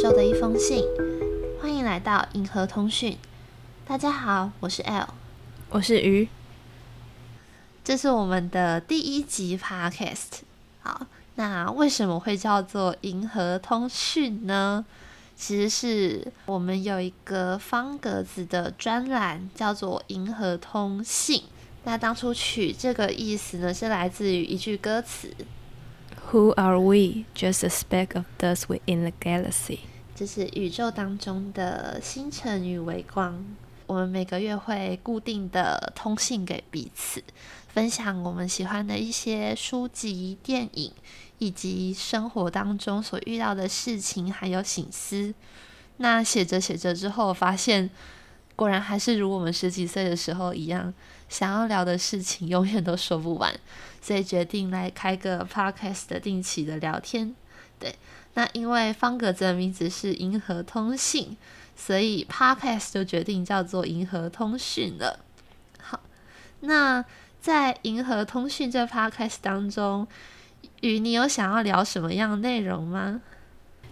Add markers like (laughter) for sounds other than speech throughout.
宙的一封信，欢迎来到银河通讯。大家好，我是 L，我是鱼，这是我们的第一集 Podcast。好，那为什么会叫做银河通讯呢？其实是我们有一个方格子的专栏，叫做银河通信。那当初取这个意思呢，是来自于一句歌词。Who are we? Just a speck of dust within the galaxy。这是宇宙当中的星辰与微光。我们每个月会固定的通信给彼此，分享我们喜欢的一些书籍、电影，以及生活当中所遇到的事情，还有醒思。那写着写着之后，发现果然还是如我们十几岁的时候一样。想要聊的事情永远都说不完，所以决定来开个 podcast 的定期的聊天。对，那因为方格子的名字是银河通信，所以 podcast 就决定叫做银河通讯了。好，那在银河通讯这 podcast 当中，与你有想要聊什么样的内容吗？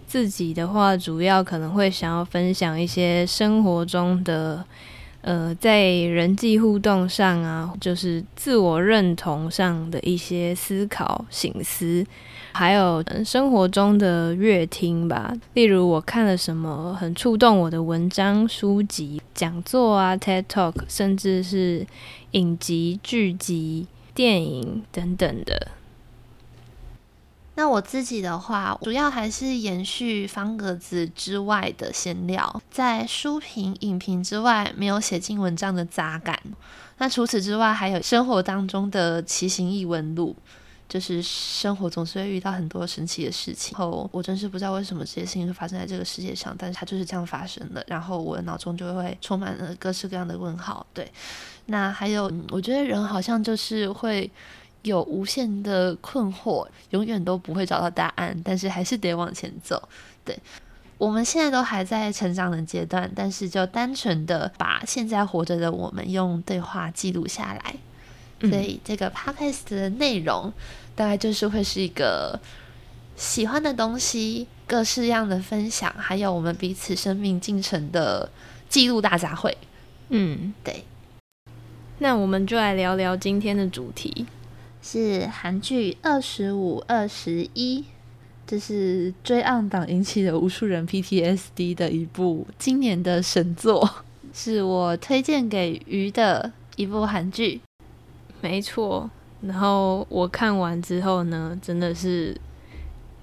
自己的话，主要可能会想要分享一些生活中的。呃，在人际互动上啊，就是自我认同上的一些思考、醒思，还有生活中的乐听吧。例如，我看了什么很触动我的文章、书籍、讲座啊、TED Talk，甚至是影集、剧集、电影等等的。那我自己的话，主要还是延续方格子之外的闲聊，在书评、影评之外，没有写进文章的杂感。那除此之外，还有生活当中的奇行异闻录，就是生活总是会遇到很多神奇的事情。后我真是不知道为什么这些事情会发生在这个世界上，但是它就是这样发生的。然后我的脑中就会充满了各式各样的问号。对，那还有，我觉得人好像就是会。有无限的困惑，永远都不会找到答案，但是还是得往前走。对，我们现在都还在成长的阶段，但是就单纯的把现在活着的我们用对话记录下来。所以这个 podcast 的内容大概就是会是一个喜欢的东西，各式样的分享，还有我们彼此生命进程的记录大杂烩。嗯，对。那我们就来聊聊今天的主题。是韩剧《二十五二十一》，这是追暗党引起的无数人 PTSD 的一部今年的神作，是我推荐给鱼的一部韩剧。没错，然后我看完之后呢，真的是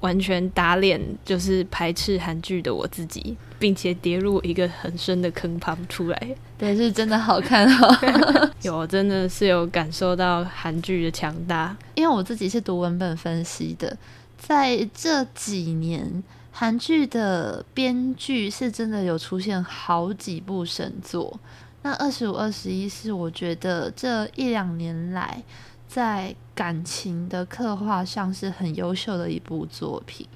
完全打脸，就是排斥韩剧的我自己，并且跌入一个很深的坑，爬不出来。对，是真的好看哦。(laughs) 有，真的是有感受到韩剧的强大。因为我自己是读文本分析的，在这几年，韩剧的编剧是真的有出现好几部神作。那二十五二十一是我觉得这一两年来在感情的刻画上是很优秀的一部作品。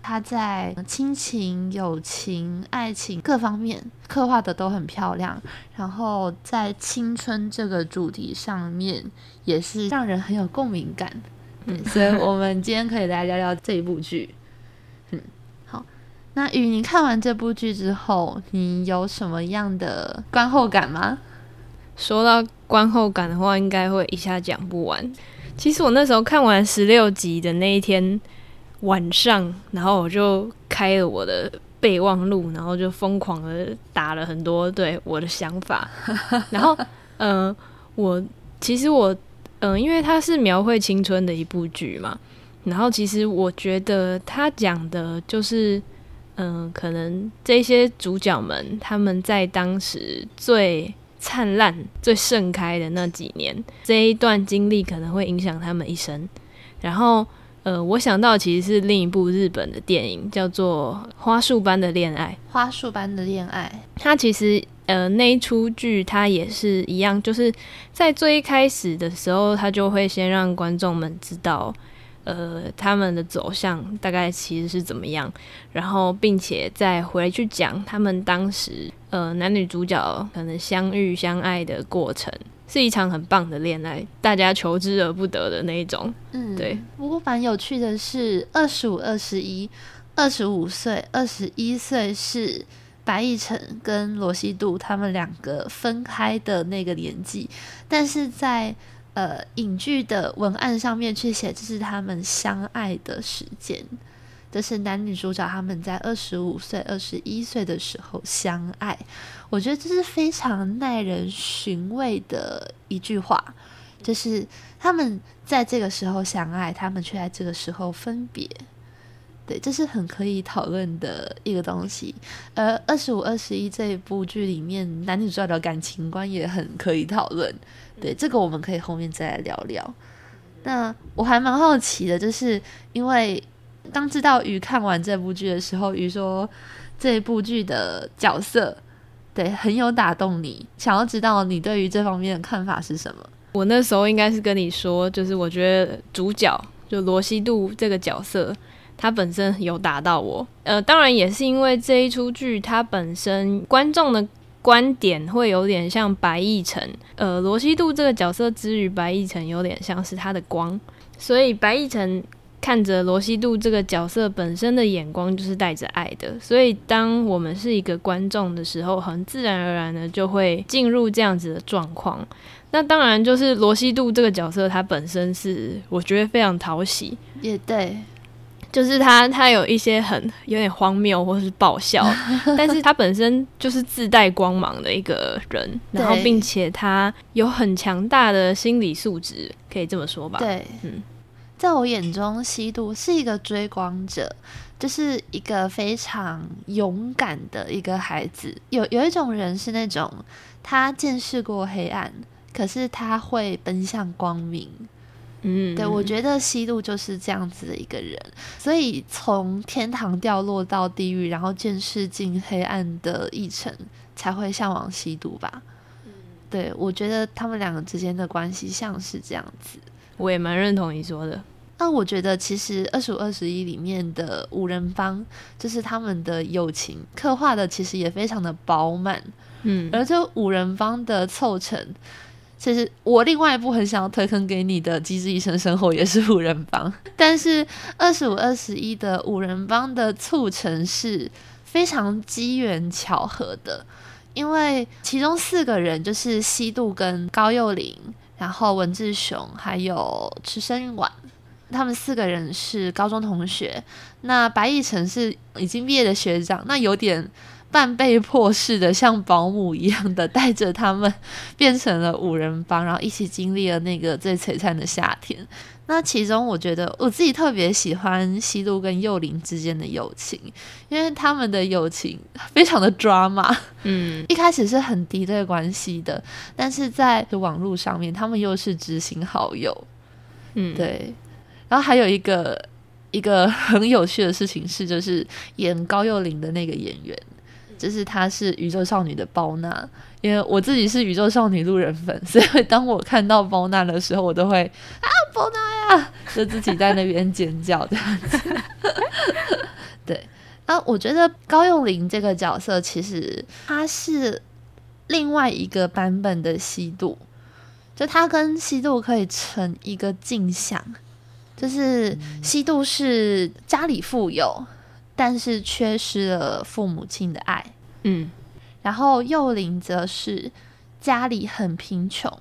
他在亲情、友情、爱情各方面刻画的都很漂亮，然后在青春这个主题上面也是让人很有共鸣感。嗯，所以我们今天可以来聊聊这一部剧。嗯，好，那雨，你看完这部剧之后，你有什么样的观后感吗？说到观后感的话，应该会一下讲不完。其实我那时候看完十六集的那一天。晚上，然后我就开了我的备忘录，然后就疯狂的打了很多对我的想法。(laughs) 然后，嗯，我其实我，嗯，因为它是描绘青春的一部剧嘛，然后其实我觉得它讲的就是，嗯，可能这些主角们他们在当时最灿烂、最盛开的那几年，这一段经历可能会影响他们一生，然后。呃，我想到其实是另一部日本的电影，叫做《花束般的恋爱》。花束般的恋爱，它其实呃那一出剧，它也是一样，就是在最一开始的时候，它就会先让观众们知道，呃，他们的走向大概其实是怎么样，然后并且再回去讲他们当时呃男女主角可能相遇相爱的过程。是一场很棒的恋爱，大家求之而不得的那一种。嗯，对。不过蛮有趣的是，二十五、二十一，二十五岁、二十一岁是白亦辰跟罗西度他们两个分开的那个年纪，但是在呃影剧的文案上面去写这是他们相爱的时间。这是男女主角他们在二十五岁、二十一岁的时候相爱，我觉得这是非常耐人寻味的一句话，就是他们在这个时候相爱，他们却在这个时候分别，对，这是很可以讨论的一个东西。而二十五、二十一这一部剧里面，男女主角的感情观也很可以讨论，对，这个我们可以后面再来聊聊。那我还蛮好奇的，就是因为。当知道鱼看完这部剧的时候，鱼说这部剧的角色对很有打动你，想要知道你对于这方面的看法是什么？我那时候应该是跟你说，就是我觉得主角就罗西度这个角色，他本身有打到我。呃，当然也是因为这一出剧，它本身观众的观点会有点像白亦辰。呃，罗西度这个角色之于白亦辰，有点像是他的光，所以白亦辰。看着罗西度这个角色本身的眼光就是带着爱的，所以当我们是一个观众的时候，很自然而然的就会进入这样子的状况。那当然就是罗西度这个角色，他本身是我觉得非常讨喜，也对，就是他他有一些很有点荒谬或是爆笑，(laughs) 但是他本身就是自带光芒的一个人，然后并且他有很强大的心理素质，可以这么说吧？对，嗯。在我眼中，西渡是一个追光者，就是一个非常勇敢的一个孩子。有有一种人是那种他见识过黑暗，可是他会奔向光明。嗯，对我觉得西渡就是这样子的一个人。所以从天堂掉落到地狱，然后见识尽黑暗的一程，才会向往西渡吧。对我觉得他们两个之间的关系像是这样子。我也蛮认同你说的。那我觉得其实二十五二十一里面的五人帮，就是他们的友情刻画的其实也非常的饱满。嗯，而这五人帮的凑成，其实我另外一部很想要推坑给你的《机智医生生活》也是五人帮，(laughs) 但是二十五二十一的五人帮的促成是非常机缘巧合的，因为其中四个人就是西渡跟高幼霖。然后文志雄还有池生晚，他们四个人是高中同学。那白亦辰是已经毕业的学长，那有点半被迫式的，像保姆一样的带着他们变成了五人帮，然后一起经历了那个最璀璨的夏天。那其中，我觉得我自己特别喜欢西路跟幼林之间的友情，因为他们的友情非常的抓马。嗯，一开始是很敌对关系的，但是在网络上面，他们又是知心好友。嗯，对。然后还有一个一个很有趣的事情是，就是演高幼林的那个演员，就是她是宇宙少女的包娜。因为我自己是宇宙少女路人粉，所以当我看到包娜的时候，我都会啊包娜呀，就自己在那边尖叫这样子。(laughs) 对，那我觉得高幼霖这个角色其实他是另外一个版本的西渡，就他跟西渡可以成一个镜像，就是西渡是家里富有，但是缺失了父母亲的爱。嗯。然后幼龄则是家里很贫穷，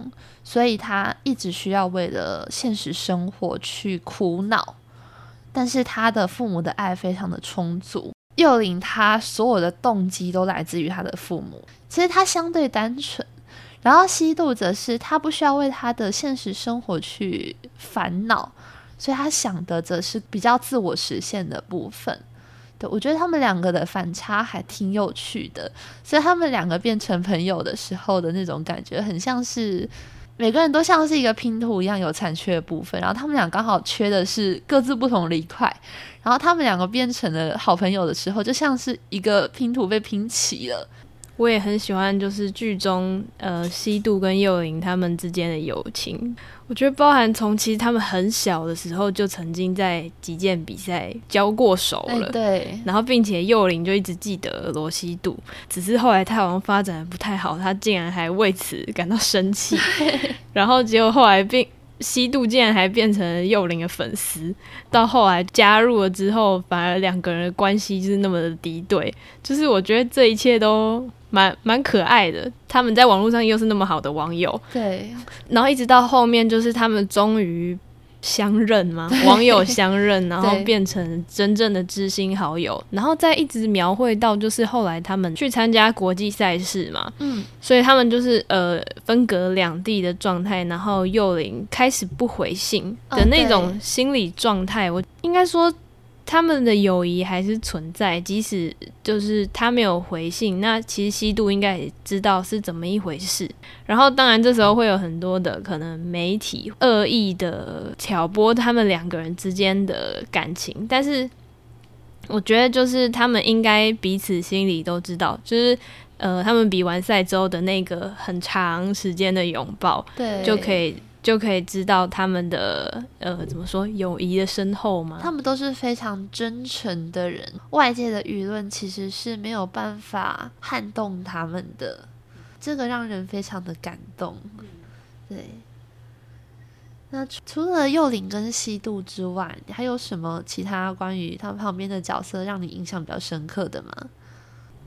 所以他一直需要为了现实生活去苦恼。但是他的父母的爱非常的充足，幼龄他所有的动机都来自于他的父母，其实他相对单纯。然后西渡则是他不需要为他的现实生活去烦恼，所以他想的则是比较自我实现的部分。对，我觉得他们两个的反差还挺有趣的，所以他们两个变成朋友的时候的那种感觉，很像是每个人都像是一个拼图一样有残缺的部分，然后他们俩刚好缺的是各自不同的一块，然后他们两个变成了好朋友的时候，就像是一个拼图被拼齐了。我也很喜欢，就是剧中呃西渡跟幼龄他们之间的友情。我觉得包含从其实他们很小的时候就曾经在击剑比赛交过手了，对。然后并且幼龄就一直记得罗西渡，只是后来他好像发展的不太好，他竟然还为此感到生气。(laughs) 然后结果后来并西渡竟然还变成幼灵的粉丝，到后来加入了之后，反而两个人的关系就是那么的敌对，就是我觉得这一切都蛮蛮可爱的。他们在网络上又是那么好的网友，对，然后一直到后面，就是他们终于。相认嘛？网友相认，然后变成真正的知心好友，然后再一直描绘到就是后来他们去参加国际赛事嘛，嗯，所以他们就是呃分隔两地的状态，然后幼灵开始不回信的那种心理状态，我应该说。他们的友谊还是存在，即使就是他没有回信，那其实西渡应该也知道是怎么一回事。然后，当然这时候会有很多的可能媒体恶意的挑拨他们两个人之间的感情，但是我觉得就是他们应该彼此心里都知道，就是呃，他们比完赛之后的那个很长时间的拥抱，对，就可以。就可以知道他们的呃怎么说友谊的深厚吗？他们都是非常真诚的人，外界的舆论其实是没有办法撼动他们的，这个让人非常的感动。对，那除了幼灵跟西渡之外，还有什么其他关于他们旁边的角色让你印象比较深刻的吗？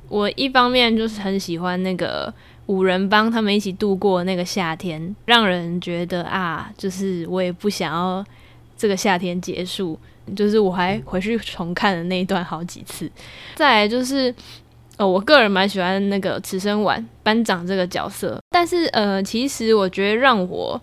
我一方面就是很喜欢那个。五人帮他们一起度过那个夏天，让人觉得啊，就是我也不想要这个夏天结束，就是我还回去重看了那一段好几次。再来就是，呃，我个人蛮喜欢那个慈生丸班长这个角色，但是呃，其实我觉得让我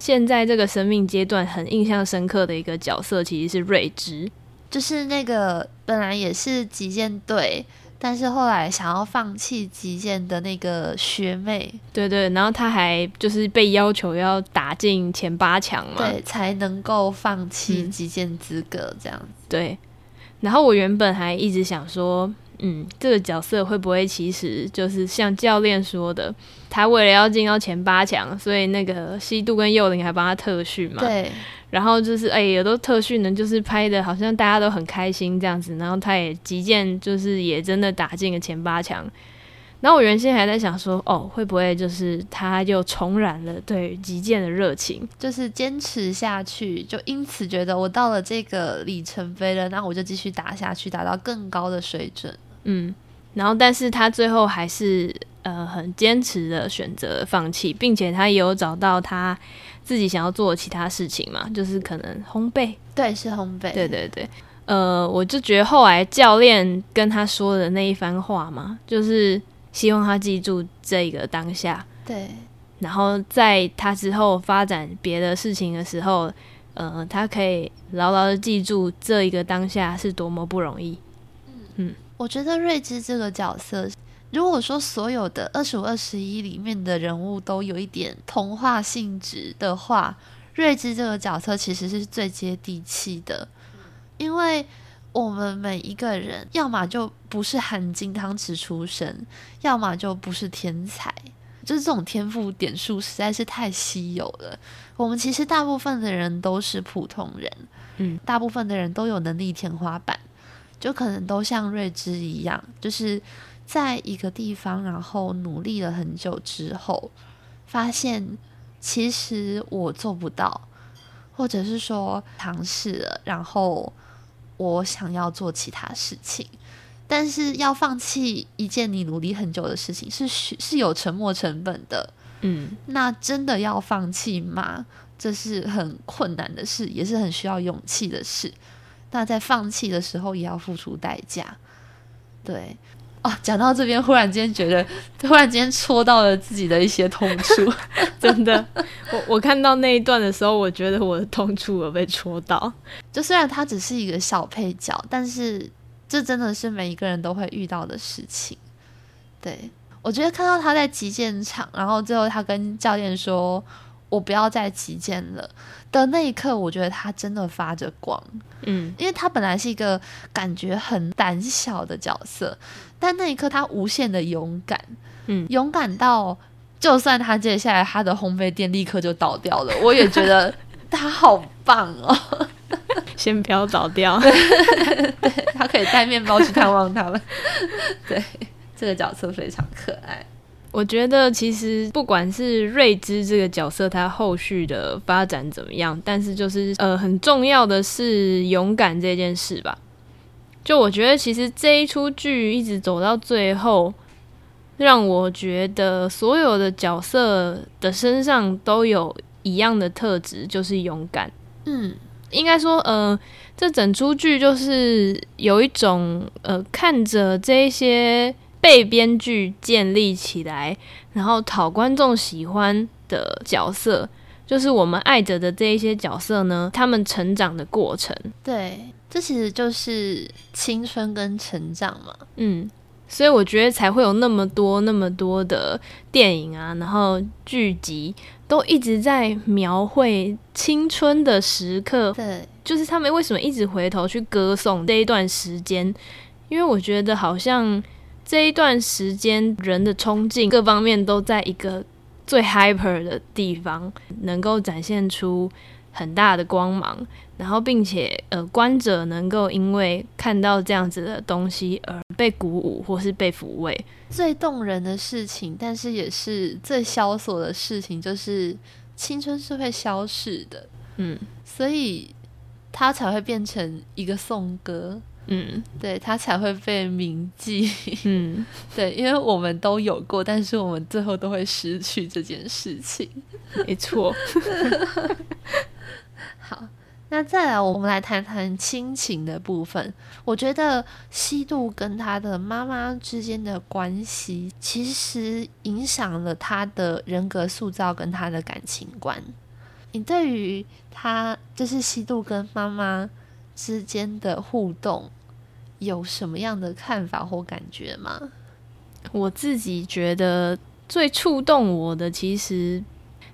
现在这个生命阶段很印象深刻的一个角色，其实是瑞芝，就是那个本来也是击剑队。但是后来想要放弃击剑的那个学妹，对对，然后她还就是被要求要打进前八强嘛，对，才能够放弃击剑资格这样子。对，然后我原本还一直想说，嗯，这个角色会不会其实就是像教练说的，他为了要进到前八强，所以那个西渡跟幼灵还帮他特训嘛？对。然后就是哎，有的特训呢，就是拍的好像大家都很开心这样子。然后他也击剑，就是也真的打进了前八强。然后我原先还在想说，哦，会不会就是他又重燃了对击剑的热情，就是坚持下去，就因此觉得我到了这个里程碑了，那我就继续打下去，打到更高的水准。嗯，然后但是他最后还是呃很坚持的选择放弃，并且他也有找到他。自己想要做的其他事情嘛，就是可能烘焙，对，是烘焙，对对对。呃，我就觉得后来教练跟他说的那一番话嘛，就是希望他记住这个当下，对。然后在他之后发展别的事情的时候，呃，他可以牢牢的记住这一个当下是多么不容易。我觉得瑞芝这个角色。如果说所有的二十五、二十一里面的人物都有一点童话性质的话，瑞芝这个角色其实是最接地气的，因为我们每一个人要么就不是含金汤匙出身，要么就不是天才，就是这种天赋点数实在是太稀有了。我们其实大部分的人都是普通人，嗯，大部分的人都有能力天花板，就可能都像瑞芝一样，就是。在一个地方，然后努力了很久之后，发现其实我做不到，或者是说尝试了，然后我想要做其他事情，但是要放弃一件你努力很久的事情，是是有沉没成本的。嗯，那真的要放弃吗？这是很困难的事，也是很需要勇气的事。那在放弃的时候，也要付出代价。对。哦，讲到这边，忽然间觉得，忽然间戳到了自己的一些痛处，(laughs) 真的。我我看到那一段的时候，我觉得我的痛处有被戳到。就虽然他只是一个小配角，但是这真的是每一个人都会遇到的事情。对我觉得看到他在击剑场，然后最后他跟教练说：“我不要再击剑了。”的那一刻，我觉得他真的发着光。嗯，因为他本来是一个感觉很胆小的角色。但那一刻，他无限的勇敢，嗯，勇敢到就算他接下来他的烘焙店立刻就倒掉了，我也觉得 (laughs) 他好棒哦。先不要倒掉，对他可以带面包去探望他们。对，这个角色非常可爱。我觉得其实不管是瑞芝这个角色，他后续的发展怎么样，但是就是呃很重要的是勇敢这件事吧。就我觉得其实这一出剧一直走到最后，让我觉得所有的角色的身上都有一样的特质，就是勇敢。嗯，应该说呃，这整出剧就是有一种呃看着这些。被编剧建立起来，然后讨观众喜欢的角色，就是我们爱着的这一些角色呢，他们成长的过程。对，这其实就是青春跟成长嘛。嗯，所以我觉得才会有那么多那么多的电影啊，然后剧集都一直在描绘青春的时刻。对，就是他们为什么一直回头去歌颂这一段时间？因为我觉得好像。这一段时间，人的冲劲各方面都在一个最 hyper 的地方，能够展现出很大的光芒，然后并且呃，观者能够因为看到这样子的东西而被鼓舞或是被抚慰。最动人的事情，但是也是最萧索的事情，就是青春是会消逝的。嗯，所以它才会变成一个颂歌。嗯，对他才会被铭记。嗯，对，因为我们都有过，但是我们最后都会失去这件事情。没错。(laughs) 好，那再来，我们来谈谈亲情的部分。我觉得西渡跟他的妈妈之间的关系，其实影响了他的人格塑造跟他的感情观。你对于他，就是西渡跟妈妈之间的互动？有什么样的看法或感觉吗？我自己觉得最触动我的，其实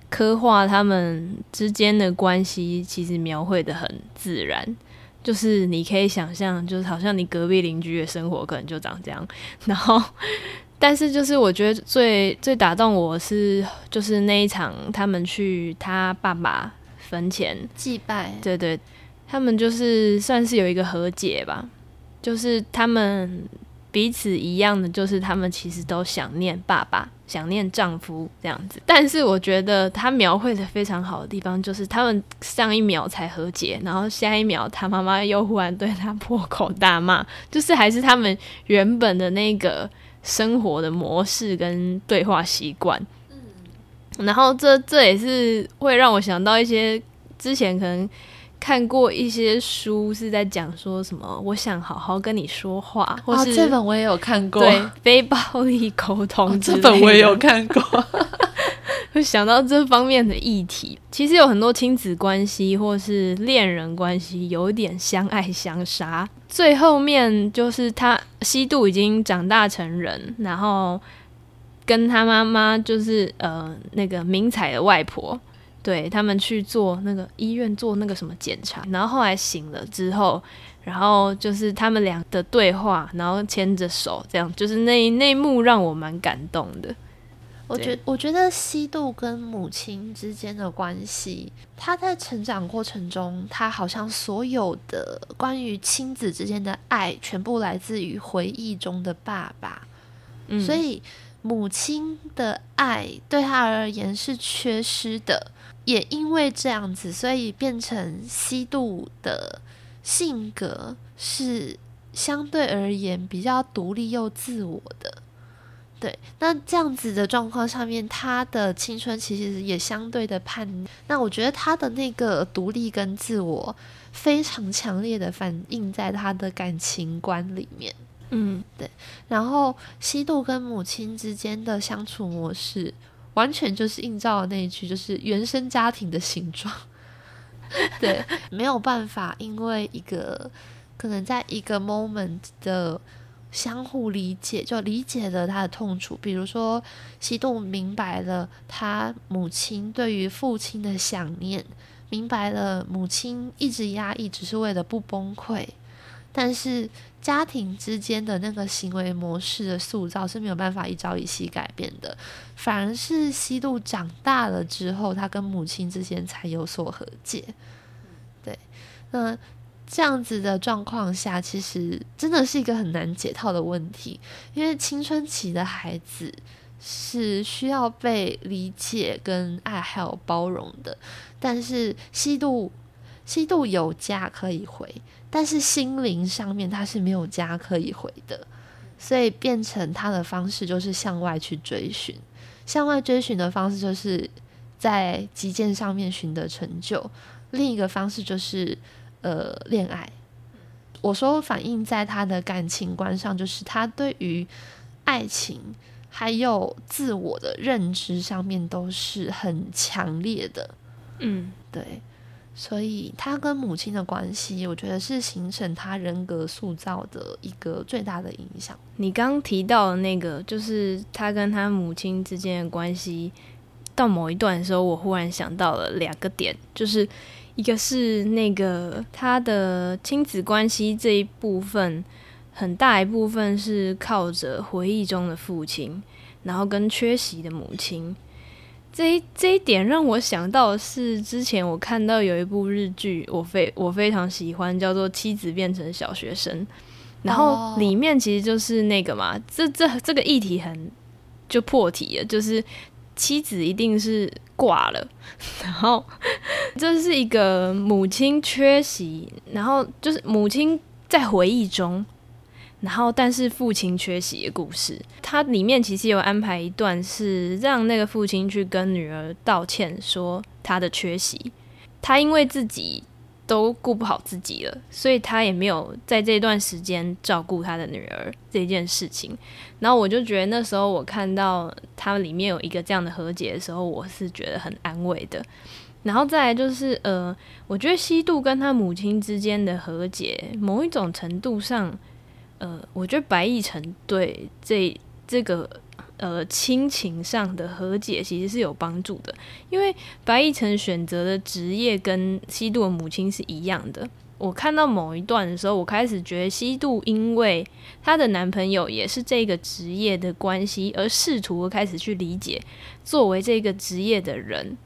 刻画他们之间的关系，其实描绘的很自然。就是你可以想象，就是好像你隔壁邻居的生活可能就长这样。然后，但是就是我觉得最最打动我是，就是那一场他们去他爸爸坟前祭拜，对对，他们就是算是有一个和解吧。就是他们彼此一样的，就是他们其实都想念爸爸，想念丈夫这样子。但是我觉得他描绘的非常好的地方，就是他们上一秒才和解，然后下一秒他妈妈又忽然对他破口大骂，(laughs) 就是还是他们原本的那个生活的模式跟对话习惯。嗯，然后这这也是会让我想到一些之前可能。看过一些书是在讲说什么，我想好好跟你说话，或是这本我也有看过，对非暴力沟通，这本我也有看过，会 (laughs) 想到这方面的议题。其实有很多亲子关系或是恋人关系，有点相爱相杀。最后面就是他西渡已经长大成人，然后跟他妈妈就是呃那个明彩的外婆。对他们去做那个医院做那个什么检查，然后后来醒了之后，然后就是他们俩的对话，然后牵着手，这样就是那那一幕让我蛮感动的。我觉我觉得西渡跟母亲之间的关系，他在成长过程中，他好像所有的关于亲子之间的爱，全部来自于回忆中的爸爸，所以母亲的爱对他而言是缺失的。也因为这样子，所以变成西渡的性格是相对而言比较独立又自我的。对，那这样子的状况上面，他的青春其实也相对的叛逆。那我觉得他的那个独立跟自我非常强烈的反映在他的感情观里面。嗯，对。然后西渡跟母亲之间的相处模式。完全就是映照了那一句，就是原生家庭的形状。(laughs) 对，没有办法，因为一个可能在一个 moment 的相互理解，就理解了他的痛楚。比如说，西渡明白了他母亲对于父亲的想念，明白了母亲一直压抑只是为了不崩溃，但是。家庭之间的那个行为模式的塑造是没有办法一朝一夕改变的，反而是西渡长大了之后，他跟母亲之间才有所和解。对，那这样子的状况下，其实真的是一个很难解套的问题，因为青春期的孩子是需要被理解、跟爱还有包容的。但是西渡，西渡有家可以回，但是心灵上面他是没有家可以回的，所以变成他的方式就是向外去追寻，向外追寻的方式就是在极剑上面寻得成就。另一个方式就是呃恋爱。我说反映在他的感情观上，就是他对于爱情还有自我的认知上面都是很强烈的。嗯，对，所以他跟母亲的关系，我觉得是形成他人格塑造的一个最大的影响。你刚提到的那个，就是他跟他母亲之间的关系，到某一段的时候，我忽然想到了两个点，就是一个是那个他的亲子关系这一部分，很大一部分是靠着回忆中的父亲，然后跟缺席的母亲。这一这一点让我想到的是，之前我看到有一部日剧，我非我非常喜欢，叫做《妻子变成小学生》，然后里面其实就是那个嘛，这这这个议题很就破题了，就是妻子一定是挂了，(laughs) 然后这是一个母亲缺席，然后就是母亲在回忆中。然后，但是父亲缺席的故事，它里面其实有安排一段是让那个父亲去跟女儿道歉，说他的缺席，他因为自己都顾不好自己了，所以他也没有在这段时间照顾他的女儿这件事情。然后我就觉得那时候我看到他里面有一个这样的和解的时候，我是觉得很安慰的。然后再来就是呃，我觉得西渡跟他母亲之间的和解，某一种程度上。呃，我觉得白亦辰对这这个呃亲情上的和解其实是有帮助的，因为白亦辰选择的职业跟西渡的母亲是一样的。我看到某一段的时候，我开始觉得西渡因为她的男朋友也是这个职业的关系，而试图开始去理解作为这个职业的人。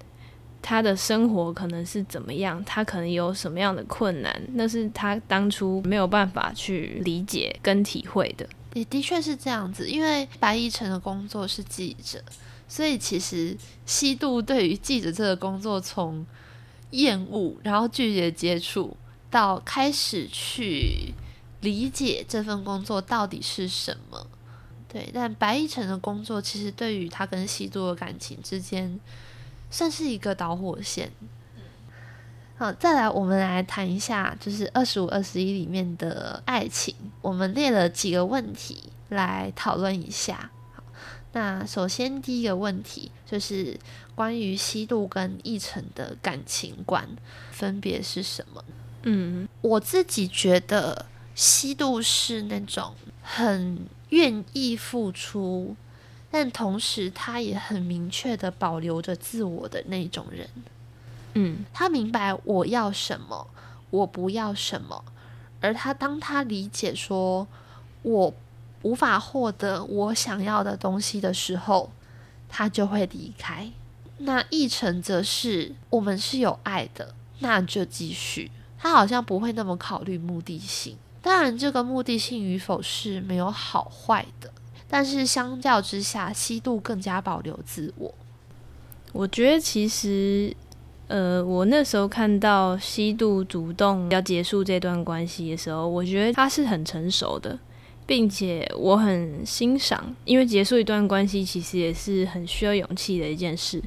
他的生活可能是怎么样？他可能有什么样的困难？那是他当初没有办法去理解跟体会的。也的确是这样子，因为白亦辰的工作是记者，所以其实西渡对于记者这个工作，从厌恶，然后拒绝接触，到开始去理解这份工作到底是什么。对，但白亦辰的工作，其实对于他跟西渡的感情之间。算是一个导火线。好，再来，我们来谈一下，就是二十五、二十一里面的爱情。我们列了几个问题来讨论一下。好，那首先第一个问题就是关于西渡跟奕晨的感情观分别是什么？嗯，我自己觉得西渡是那种很愿意付出。但同时，他也很明确的保留着自我的那种人，嗯，他明白我要什么，我不要什么，而他当他理解说我无法获得我想要的东西的时候，他就会离开。那一成则是我们是有爱的，那就继续。他好像不会那么考虑目的性，当然，这个目的性与否是没有好坏的。但是相较之下，西渡更加保留自我。我觉得其实，呃，我那时候看到西渡主动要结束这段关系的时候，我觉得他是很成熟的，并且我很欣赏，因为结束一段关系其实也是很需要勇气的一件事。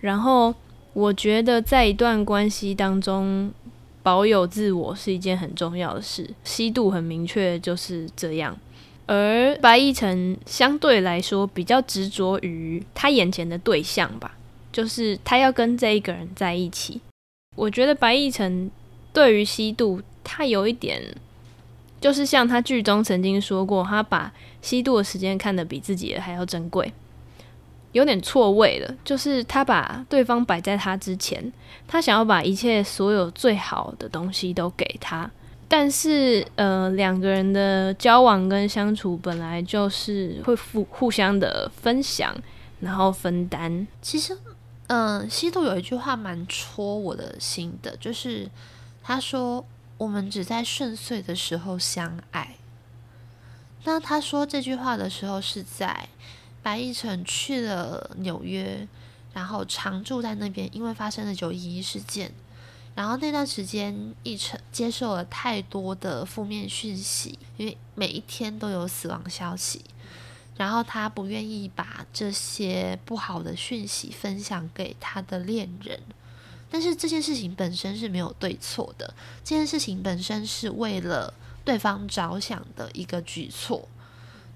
然后我觉得在一段关系当中保有自我是一件很重要的事。西渡很明确就是这样。而白亦晨相对来说比较执着于他眼前的对象吧，就是他要跟这一个人在一起。我觉得白亦晨对于西渡，他有一点，就是像他剧中曾经说过，他把西渡的时间看得比自己的还要珍贵，有点错位了。就是他把对方摆在他之前，他想要把一切所有最好的东西都给他。但是，呃，两个人的交往跟相处本来就是会互互相的分享，然后分担。其实，嗯，西渡有一句话蛮戳我的心的，就是他说：“我们只在顺遂的时候相爱。”那他说这句话的时候是在白亦辰去了纽约，然后常住在那边，因为发生了九一一事件。然后那段时间，一成接受了太多的负面讯息，因为每一天都有死亡消息。然后他不愿意把这些不好的讯息分享给他的恋人，但是这件事情本身是没有对错的，这件事情本身是为了对方着想的一个举措。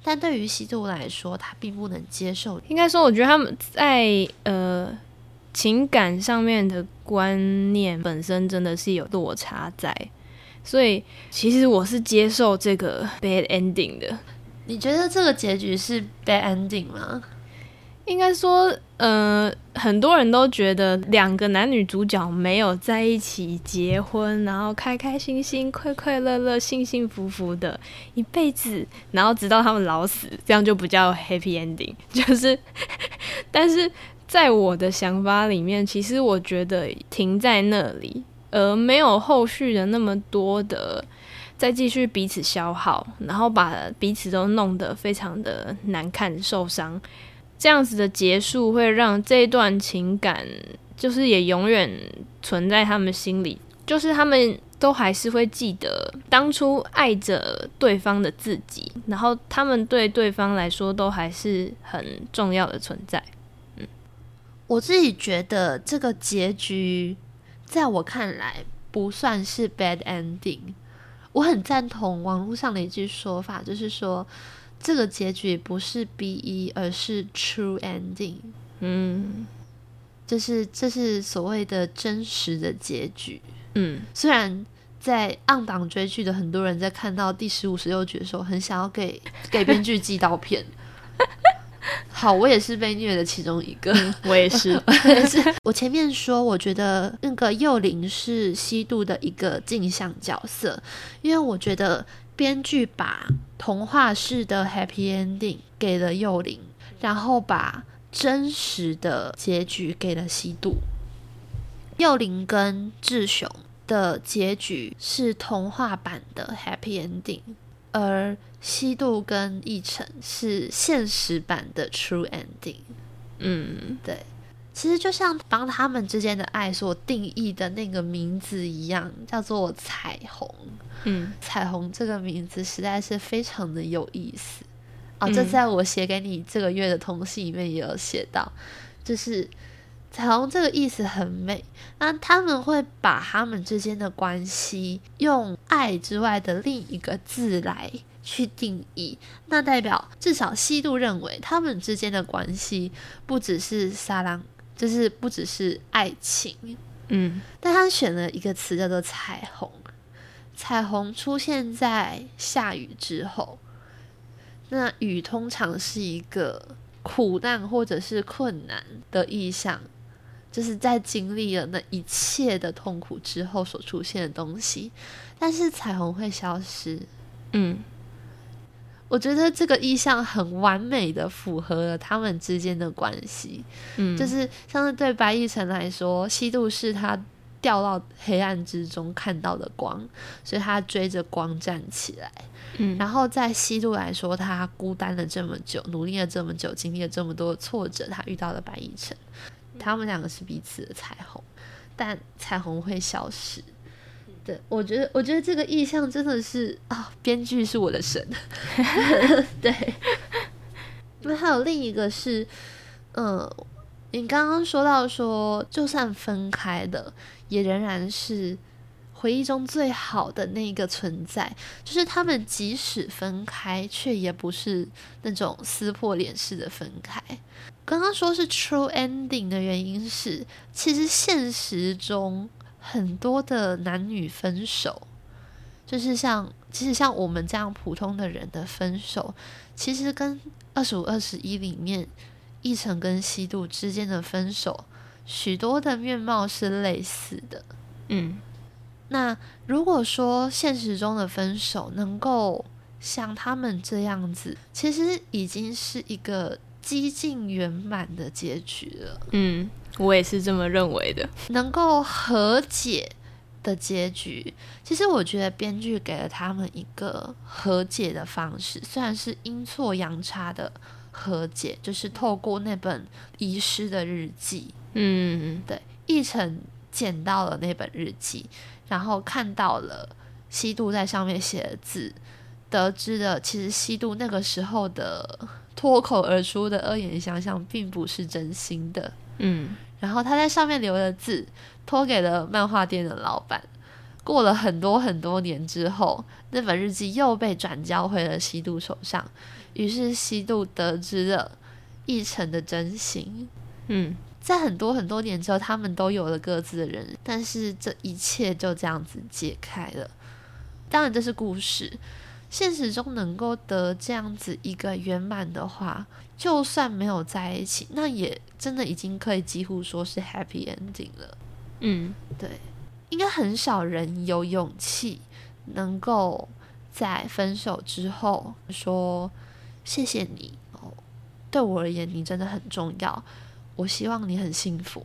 但对于西渡来说，他并不能接受。应该说，我觉得他们在呃情感上面的观念本身真的是有落差在，所以其实我是接受这个 bad ending 的。你觉得这个结局是 bad ending 吗？应该说，呃，很多人都觉得两个男女主角没有在一起结婚，然后开开心心、快快乐乐、幸幸福福的一辈子，然后直到他们老死，这样就不叫 happy ending。(laughs) 就是，(laughs) 但是在我的想法里面，其实我觉得停在那里，而没有后续的那么多的。再继续彼此消耗，然后把彼此都弄得非常的难看、受伤，这样子的结束会让这段情感就是也永远存在他们心里，就是他们都还是会记得当初爱着对方的自己，然后他们对对方来说都还是很重要的存在。嗯，我自己觉得这个结局在我看来不算是 bad ending。我很赞同网络上的一句说法，就是说这个结局不是 B E，而是 True Ending。嗯，就是这是所谓的真实的结局。嗯，虽然在暗档追剧的很多人在看到第十五、十六集的时候，很想要给给编剧寄刀片。(laughs) (laughs) 好，我也是被虐的其中一个，我也是，(laughs) 我也是。我前面说，我觉得那个幼灵是西渡的一个镜像角色，因为我觉得编剧把童话式的 happy ending 给了幼灵，然后把真实的结局给了西渡。幼灵跟志雄的结局是童话版的 happy ending。而西渡跟奕晨是现实版的 true ending，嗯，对，其实就像帮他们之间的爱所定义的那个名字一样，叫做彩虹。嗯，彩虹这个名字实在是非常的有意思哦！这在我写给你这个月的通信里面也有写到，就是。彩虹这个意思很美，那他们会把他们之间的关系用爱之外的另一个字来去定义，那代表至少西渡认为他们之间的关系不只是撒浪，就是不只是爱情，嗯，但他选了一个词叫做彩虹，彩虹出现在下雨之后，那雨通常是一个苦难或者是困难的意象。就是在经历了那一切的痛苦之后所出现的东西，但是彩虹会消失。嗯，我觉得这个意象很完美的符合了他们之间的关系。嗯，就是像是对白亦晨来说，西渡是他掉到黑暗之中看到的光，所以他追着光站起来。嗯，然后在西渡来说，他孤单了这么久，努力了这么久，经历了这么多挫折，他遇到了白亦辰。他们两个是彼此的彩虹，但彩虹会消失。对我觉得，我觉得这个意象真的是啊，编剧是我的神。(laughs) (laughs) 对，那还有另一个是，嗯，你刚刚说到说，就算分开的，也仍然是回忆中最好的那个存在。就是他们即使分开，却也不是那种撕破脸式的分开。刚刚说是 true ending 的原因是，其实现实中很多的男女分手，就是像其实像我们这样普通的人的分手，其实跟二十五二十一里面一成跟西渡之间的分手，许多的面貌是类似的。嗯，那如果说现实中的分手能够像他们这样子，其实已经是一个。几近圆满的结局了。嗯，我也是这么认为的。能够和解的结局，其实我觉得编剧给了他们一个和解的方式，虽然是阴错阳差的和解，就是透过那本遗失的日记。嗯，对，一成捡到了那本日记，然后看到了西渡在上面写的字，得知了其实西渡那个时候的脱口而出的恶言相向并不是真心的。嗯，然后他在上面留的字托给了漫画店的老板。过了很多很多年之后，那本日记又被转交回了西渡手上，于是西渡得知了奕晨的真心。嗯，在很多很多年之后，他们都有了各自的人，但是这一切就这样子解开了。当然，这是故事，现实中能够得这样子一个圆满的话，就算没有在一起，那也真的已经可以几乎说是 happy ending 了。嗯，对，应该很少人有勇气能够在分手之后说谢谢你哦，对我而言你真的很重要，我希望你很幸福。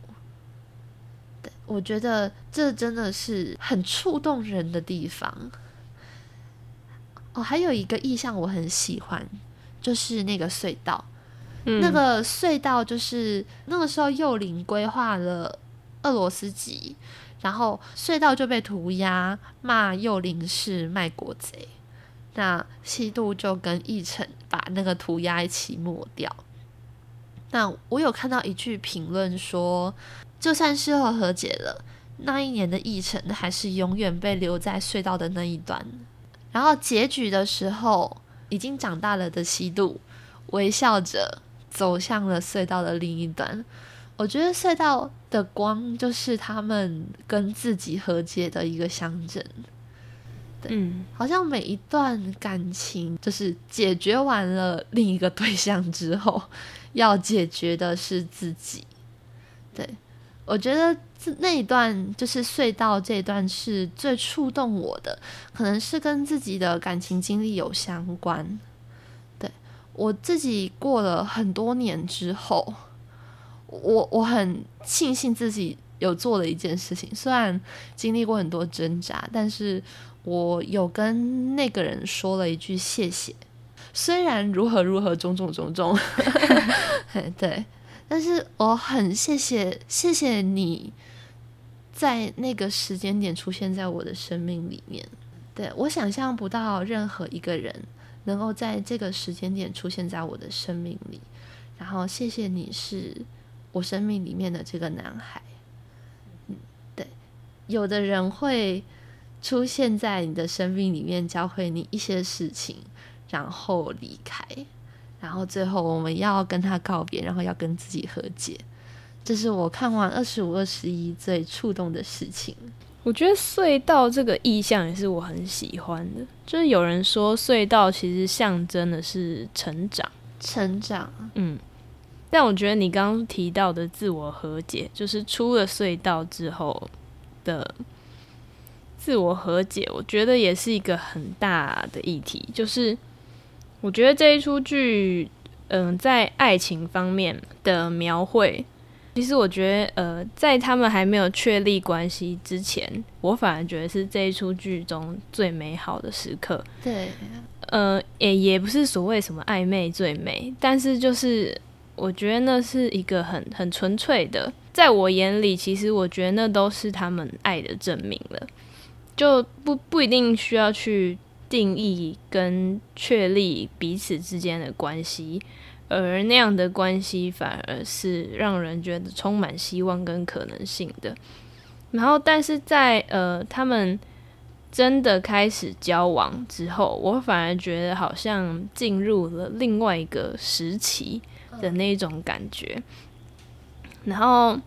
对，我觉得这真的是很触动人的地方。哦，还有一个意象我很喜欢，就是那个隧道。嗯那个隧道就是那个时候幼林规划了俄罗斯籍，然后隧道就被涂鸦，骂幼林是卖国贼。那西渡就跟奕晨把那个涂鸦一起抹掉。那我有看到一句评论说，就算事后和解了，那一年的议程还是永远被留在隧道的那一端。然后结局的时候，已经长大了的西渡微笑着走向了隧道的另一端。我觉得隧道的光就是他们跟自己和解的一个象征。嗯好像每一段感情，就是解决完了另一个对象之后，要解决的是自己。对我觉得那一段就是隧道这一段是最触动我的，可能是跟自己的感情经历有相关。对我自己过了很多年之后，我我很庆幸自己有做了一件事情，虽然经历过很多挣扎，但是我有跟那个人说了一句谢谢，虽然如何如何种种种种，(laughs) 对，但是我很谢谢谢谢你在那个时间点出现在我的生命里面。对我想象不到任何一个人能够在这个时间点出现在我的生命里，然后谢谢你是我生命里面的这个男孩。嗯，对，有的人会出现在你的生命里面，教会你一些事情，然后离开，然后最后我们要跟他告别，然后要跟自己和解。这是我看完二十五、二十一最触动的事情。我觉得隧道这个意象也是我很喜欢的，就是有人说隧道其实象征的是成长，成长，嗯，但我觉得你刚刚提到的自我和解，就是出了隧道之后的自我和解，我觉得也是一个很大的议题。就是我觉得这一出剧，嗯、在爱情方面的描绘，其实我觉得，呃，在他们还没有确立关系之前，我反而觉得是这一出剧中最美好的时刻。对，呃，也也不是所谓什么暧昧最美，但是就是我觉得那是一个很很纯粹的，在我眼里，其实我觉得那都是他们爱的证明了，就不不一定需要去定义跟确立彼此之间的关系，而那样的关系反而是让人觉得充满希望跟可能性的。然后，但是在呃他们。真的开始交往之后，我反而觉得好像进入了另外一个时期的那种感觉。然后，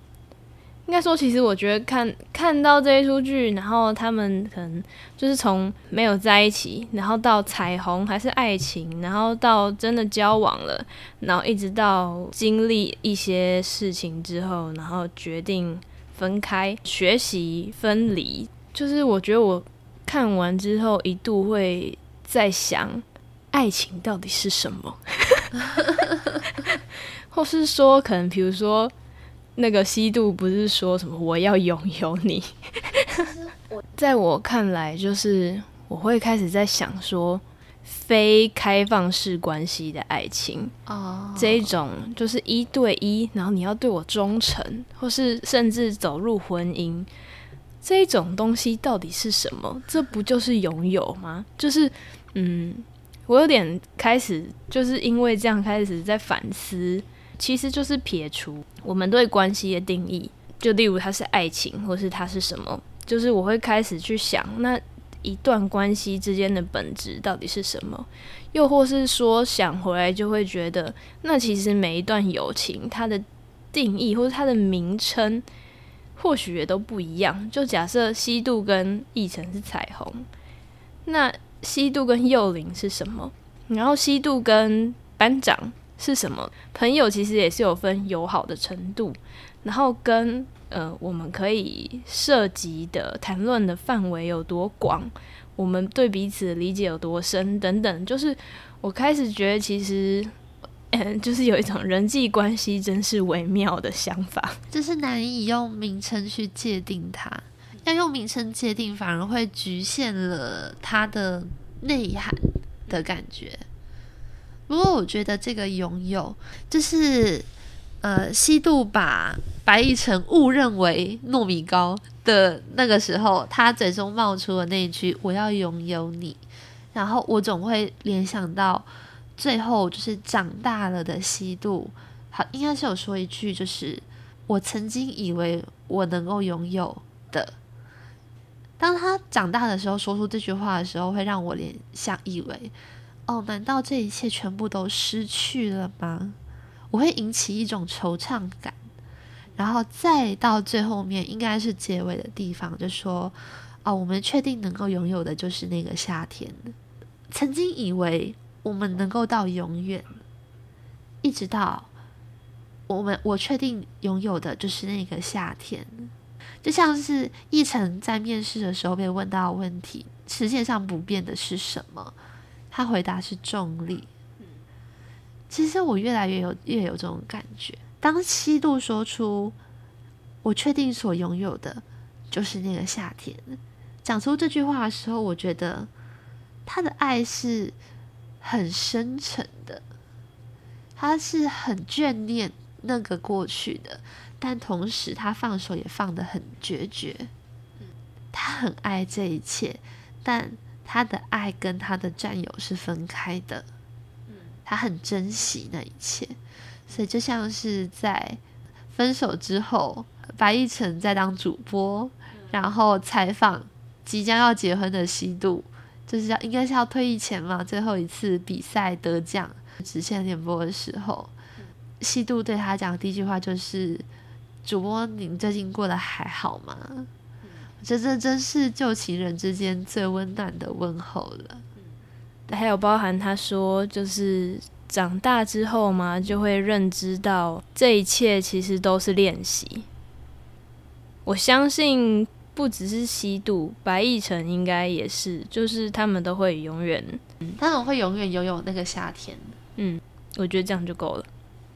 应该说，其实我觉得看看到这一出剧，然后他们可能就是从没有在一起，然后到彩虹还是爱情，然后到真的交往了，然后一直到经历一些事情之后，然后决定分开、学习分离，就是我觉得我。看完之后，一度会在想，爱情到底是什么？(laughs) 或是说，可能比如说，那个西渡不是说什么我要拥有你？(laughs) 在我看来，就是我会开始在想说，非开放式关系的爱情。哦，这一种就是一对一，然后你要对我忠诚，或是甚至走入婚姻，这一种东西到底是什么？这不就是拥有吗？就是，嗯，我有点开始就是因为这样开始在反思，其实就是撇除我们对关系的定义，就例如它是爱情，或是它是什么，就是我会开始去想，那一段关系之间的本质到底是什么？又或是说想回来就会觉得，那其实每一段友情它的定义或者它的名称，或许也都不一样。就假设西渡跟义成是彩虹，那西渡跟幼灵是什么？然后西渡跟班长是什么？朋友其实也是有分友好的程度，然后跟呃我们可以涉及的谈论的范围有多广。我们对彼此的理解有多深等等，就是我开始觉得，其实，嗯，(laughs) 就是有一种人际关系真是微妙的想法，就是难以用名称去界定它，要用名称界定，反而会局限了它的内涵的感觉。不过，我觉得这个拥有，就是呃，西渡把白亦辰误认为糯米糕。的那个时候，他嘴中冒出的那一句“我要拥有你”，然后我总会联想到最后就是长大了的西渡，好，应该是有说一句，就是我曾经以为我能够拥有的。当他长大的时候说出这句话的时候，会让我联想以为，哦，难道这一切全部都失去了吗？我会引起一种惆怅感。然后再到最后面，应该是结尾的地方，就说：“哦，我们确定能够拥有的就是那个夏天。曾经以为我们能够到永远，一直到我们我确定拥有的就是那个夏天。就像是一晨在面试的时候被问到问题：世界上不变的是什么？他回答是重力。其实我越来越有越有这种感觉。”当七度说出“我确定所拥有的就是那个夏天”，讲出这句话的时候，我觉得他的爱是很深沉的，他是很眷恋那个过去的，但同时他放手也放得很决绝。他很爱这一切，但他的爱跟他的占有是分开的。他很珍惜那一切。所以就像是在分手之后，白亦辰在当主播，然后采访即将要结婚的西渡，就是要应该是要退役前嘛，最后一次比赛得奖直线联播的时候，西渡对他讲的第一句话就是：“主播，您最近过得还好吗？”这这真是旧情人之间最温暖的问候了。还有包含他说就是。长大之后嘛，就会认知到这一切其实都是练习。我相信不只是西渡，白亦辰应该也是，就是他们都会永远，他们会永远拥有那个夏天。嗯，我觉得这样就够了。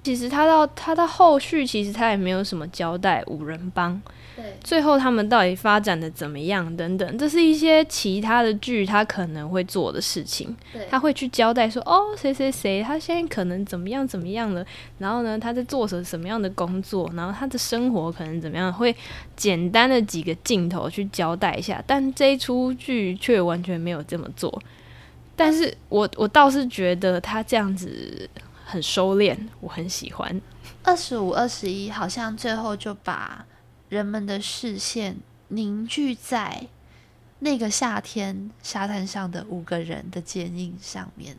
其实他到他到后续，其实他也没有什么交代五人帮。对，最后他们到底发展的怎么样？等等，这是一些其他的剧他可能会做的事情。他会去交代说，哦，谁谁谁，他现在可能怎么样怎么样了？然后呢，他在做着什么样的工作？然后他的生活可能怎么样？会简单的几个镜头去交代一下。但这一出剧却完全没有这么做。但是我我倒是觉得他这样子很收敛，我很喜欢。二十五、二十一，好像最后就把。人们的视线凝聚在那个夏天沙滩上的五个人的剪影上面，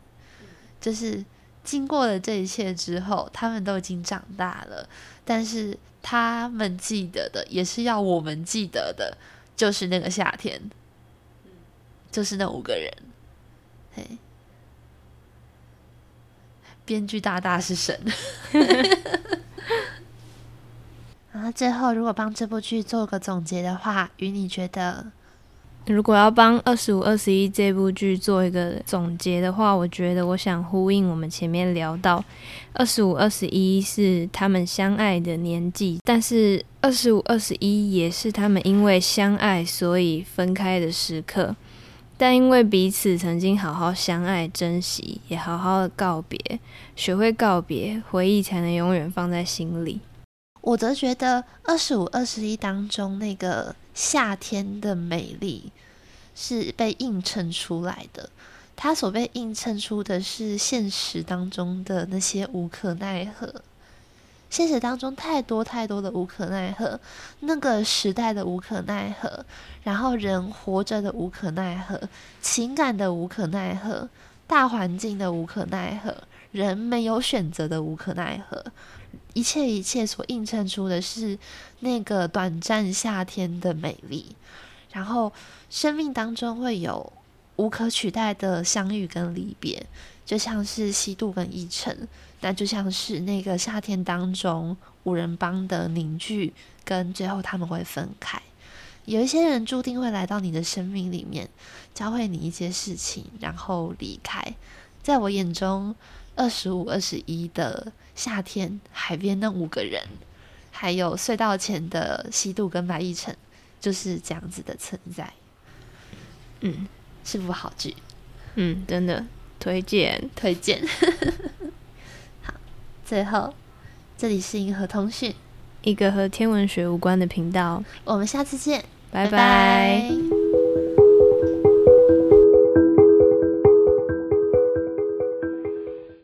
就是经过了这一切之后，他们都已经长大了，但是他们记得的也是要我们记得的，就是那个夏天，就是那五个人。嘿，编剧大大是神。(laughs) 然后最后，如果帮这部剧做个总结的话，与你觉得，如果要帮二十五、二十一这部剧做一个总结的话，我觉得我想呼应我们前面聊到，二十五、二十一是他们相爱的年纪，但是二十五、二十一也是他们因为相爱所以分开的时刻。但因为彼此曾经好好相爱、珍惜，也好好的告别，学会告别，回忆才能永远放在心里。我则觉得二十五、二十一当中那个夏天的美丽是被映衬出来的，它所被映衬出的是现实当中的那些无可奈何。现实当中太多太多的无可奈何，那个时代的无可奈何，然后人活着的无可奈何，情感的无可奈何，大环境的无可奈何，人没有选择的无可奈何，一切一切所映衬出的是那个短暂夏天的美丽，然后生命当中会有无可取代的相遇跟离别。就像是西渡跟一晨，那就像是那个夏天当中五人帮的凝聚，跟最后他们会分开。有一些人注定会来到你的生命里面，教会你一些事情，然后离开。在我眼中，二十五、二十一的夏天，海边那五个人，还有隧道前的西渡跟白亦晨，就是这样子的存在。嗯，是部好剧。嗯，真的。推荐推荐，(laughs) 好，最后这里是银河通讯，一个和天文学无关的频道。我们下次见，拜拜。